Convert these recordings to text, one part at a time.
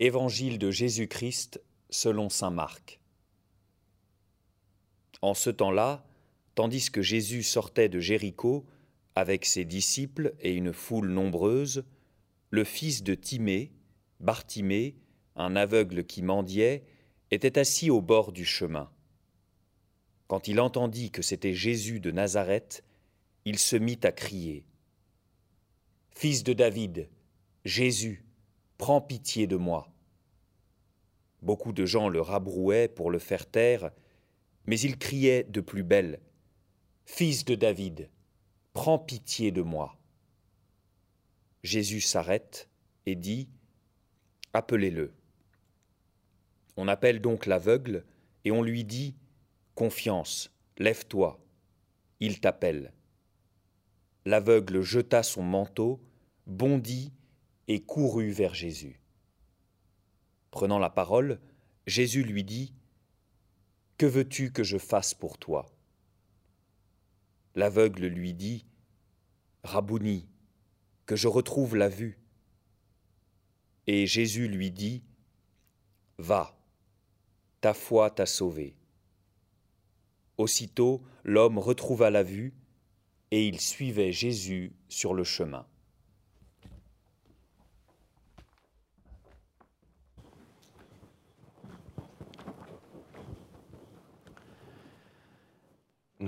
Évangile de Jésus-Christ selon Saint Marc. En ce temps-là, tandis que Jésus sortait de Jéricho avec ses disciples et une foule nombreuse, le fils de Timée, Bartimée, un aveugle qui mendiait, était assis au bord du chemin. Quand il entendit que c'était Jésus de Nazareth, il se mit à crier. Fils de David, Jésus, Prends pitié de moi. Beaucoup de gens le rabrouaient pour le faire taire, mais il criait de plus belle. Fils de David, prends pitié de moi. Jésus s'arrête et dit, Appelez-le. On appelle donc l'aveugle et on lui dit, Confiance, lève-toi, il t'appelle. L'aveugle jeta son manteau, bondit et courut vers Jésus. Prenant la parole, Jésus lui dit, Que veux-tu que je fasse pour toi? L'aveugle lui dit, Rabouni, que je retrouve la vue. Et Jésus lui dit, Va, ta foi t'a sauvé. Aussitôt l'homme retrouva la vue, et il suivait Jésus sur le chemin.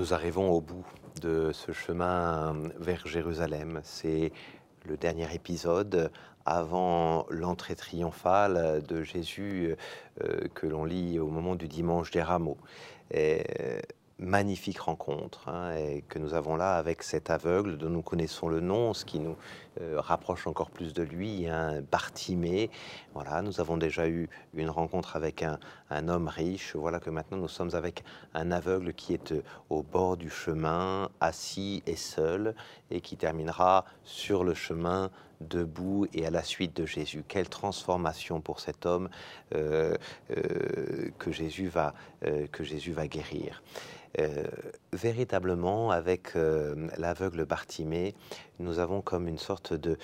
Nous arrivons au bout de ce chemin vers Jérusalem. C'est le dernier épisode avant l'entrée triomphale de Jésus euh, que l'on lit au moment du dimanche des rameaux magnifique rencontre hein, et que nous avons là avec cet aveugle dont nous connaissons le nom, ce qui nous euh, rapproche encore plus de lui, hein, Bartimée. Voilà, nous avons déjà eu une rencontre avec un, homme riche. Voilà que maintenant nous sommes avec un aveugle qui est euh, au bord du chemin, assis et seul, et qui terminera sur le chemin debout et à la suite de Jésus. Quelle transformation pour cet homme euh, que Jésus va que Jésus va guérir. Euh, véritablement, avec euh, l'aveugle Bartimée, nous avons comme une sorte de,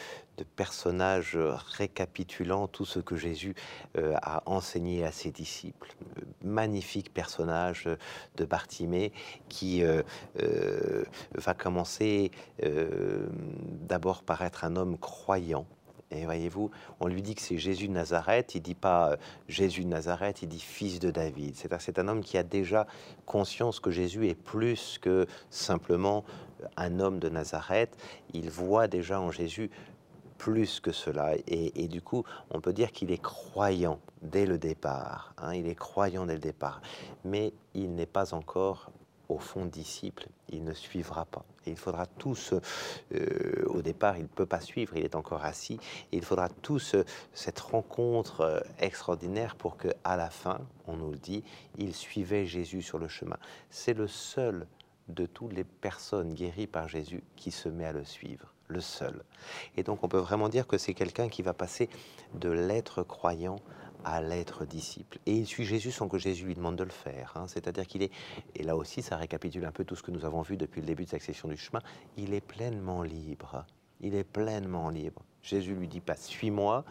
personnage récapitulant tout ce que Jésus euh, a enseigné à ses disciples. Magnifique personnage de Bartimée qui va commencer d'abord par être un homme croyant et voyez-vous, on lui dit que c'est Jésus de Nazareth, il dit pas euh, Jésus de Nazareth, il dit fils de David. C'est un homme qui a déjà conscience que Jésus est plus que simplement un homme de Nazareth. Il voit déjà en Jésus plus que cela. Et, du coup, on peut dire qu'il est croyant dès le départ. Hein. il est croyant dès le départ. Mais il n'est pas encore au fond disciple, il ne suivra pas. Et il faudra tous, euh, au départ, il ne peut pas suivre, il est encore assis, il faudra tous cette rencontre euh, extraordinaire pour que, à la fin, on nous le dit, il suivait Jésus sur le chemin. C'est le seul de toutes les personnes guéries par Jésus qui se met à le suivre, le seul. Et donc on peut vraiment dire que c'est quelqu'un qui va passer de l'être croyant à l'être disciple. Et il suit Jésus sans que Jésus lui demande de le faire. Hein. C'est-à-dire qu'il est, et là aussi ça récapitule un peu tout ce que nous avons vu depuis le début de section du chemin, il est pleinement libre. Il est pleinement libre. Jésus lui dit pas suis-moi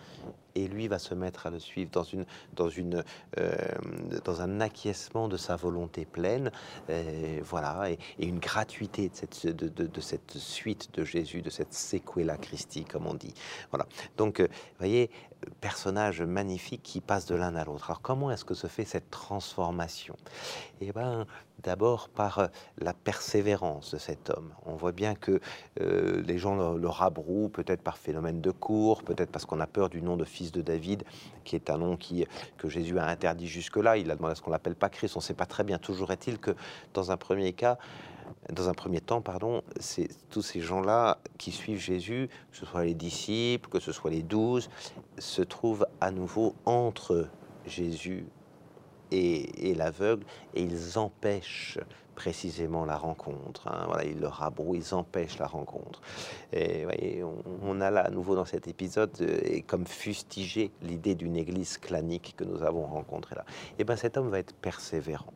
et lui va se mettre à le suivre dans une dans une euh, dans un acquiescement de sa volonté pleine euh, voilà et, une gratuité de cette de, de, cette suite de Jésus de cette sequela Christi comme on dit. Voilà. Donc euh, voyez personnage magnifique qui passe de l'un à l'autre. Alors comment est-ce que se fait cette transformation? Eh ben d'abord par la persévérance de cet homme on voit bien que les gens le, rabrouent peut-être par phénomène de cours peut-être parce qu'on a peur du nom de fils de David, qui est un nom que Jésus a interdit jusque-là. Il a demandé à ce qu'on l'appelle pas Christ. On ne sait pas très bien. Toujours est-il que dans un premier cas, dans un premier temps, pardon, c'est tous ces gens-là qui suivent Jésus, que ce soit les disciples, que ce soit les douze, se trouvent à nouveau entre Jésus et, l'aveugle, et ils empêchent précisément la rencontre. Hein. Voilà, ils le rabrouent, ils empêchent la rencontre. Et on, a là à nouveau dans cet épisode euh, comme fustigé l'idée d'une église clanique que nous avons rencontrée là. Et ben cet homme va être persévérant.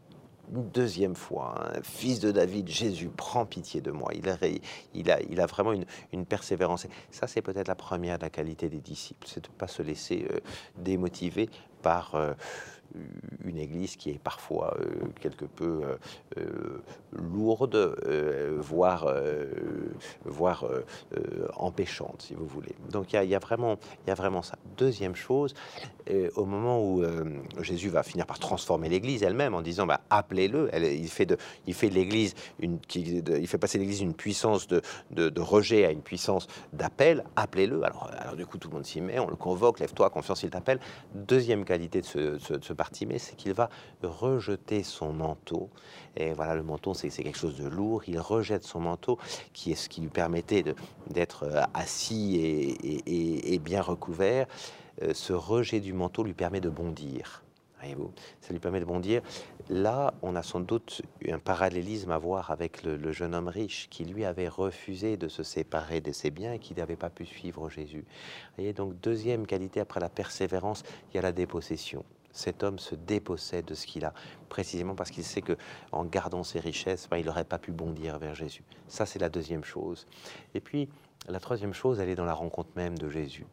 une deuxième fois, hein, fils de David, Jésus, prends pitié de moi. Il a vraiment une, une persévérance. Ça, c'est peut-être la première de la qualité des disciples, c'est de ne pas se laisser euh, démotiver par euh, une église qui est parfois euh, quelque peu euh, euh, lourde, voire, voire empêchante, si vous voulez. Donc il y, a vraiment, y a vraiment ça. Deuxième chose, au moment où Jésus va finir par transformer l'église elle-même en disant bah, appelez-le, il fait de, il fait l'église une, il fait passer l'église d'une puissance de, de, rejet à une puissance d'appel, appelez-le. Alors, du coup tout le monde s'y met, on le convoque, lève-toi, confiance, il t'appelle. Deuxième qualité de ce, ce, ce c'est qu'il va rejeter son manteau. Et voilà, le manteau, c'est quelque chose de lourd. Il rejette son manteau, qui est ce qui lui permettait d'être euh, assis et, bien recouvert. Euh, ce rejet du manteau lui permet de bondir. Voyez-vous, ça lui permet de bondir. Là, on a sans doute un parallélisme à voir avec le, jeune homme riche qui lui avait refusé de se séparer de ses biens et qui n'avait pas pu suivre Jésus. Voyez, donc deuxième qualité après la persévérance, il y a la dépossession cet homme se dépossède de ce qu'il a, précisément parce qu'il sait que en gardant ses richesses, ben, il n'aurait pas pu bondir vers Jésus. Ça, c'est la deuxième chose. Et puis, la troisième chose, elle est dans la rencontre même de Jésus.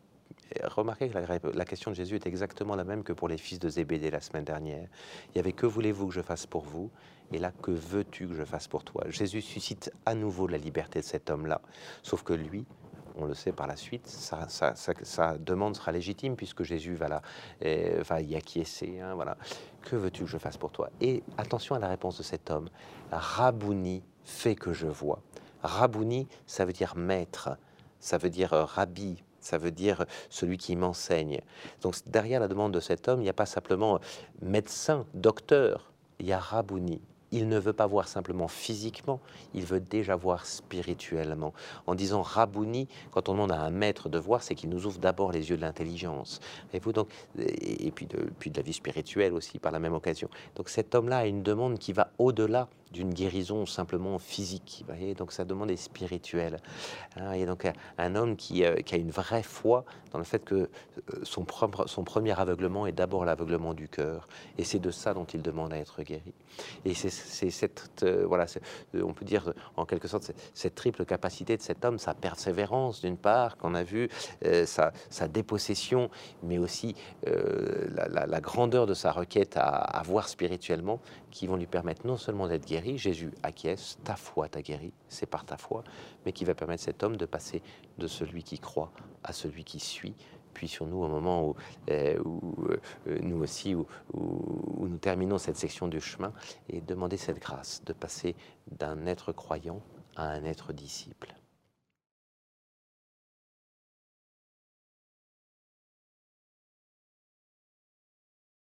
remarquez que la, question de Jésus est exactement la même que pour les fils de Zébédée la semaine dernière. Il y avait que voulez-vous que je fasse pour vous? Et là, que veux-tu que je fasse pour toi? Jésus suscite à nouveau la liberté de cet homme-là. Sauf que lui, on le sait par la suite, sa, demande sera légitime puisque Jésus va, euh, va y acquiescer. Hein, voilà. Que veux-tu que je fasse pour toi? Et attention à la réponse de cet homme. Rabouni fait que je vois. Rabouni, ça veut dire maître, ça veut dire euh, rabbi, ça veut dire celui qui m'enseigne. Donc derrière la demande de cet homme, il n'y a pas simplement médecin, docteur, il y a Rabouni, il ne veut pas voir simplement physiquement, il veut déjà voir spirituellement. En disant Rabouni, quand on demande à un maître de voir, c'est qu'il nous ouvre d'abord les yeux de l'intelligence. Et vous donc, et puis de, puis de la vie spirituelle aussi par la même occasion. Donc cet homme-là a une demande qui va au-delà d'une guérison simplement physique. Voyez donc sa demande est spirituelle. Hein, et donc un homme euh, qui, a une vraie foi dans le fait que euh, son, propre, son premier aveuglement est d'abord l'aveuglement du cœur. Et c'est de ça dont il demande à être guéri. Et c'est cette, euh, voilà, on peut dire en quelque sorte cette triple capacité de cet homme, sa persévérance d'une part, qu'on a vu, sa, dépossession, mais aussi la, grandeur de sa requête à, à voir spirituellement, qui vont lui permettre non seulement d'être guéri, Jésus acquiesce, ta foi t'a guéri, c'est par ta foi, mais qui va permettre cet homme de passer de celui qui croit à celui qui suit. Puis sur nous, au moment où, euh, euh, nous aussi, où, où, nous terminons cette section du chemin, et demander cette grâce de passer d'un être croyant à un être disciple.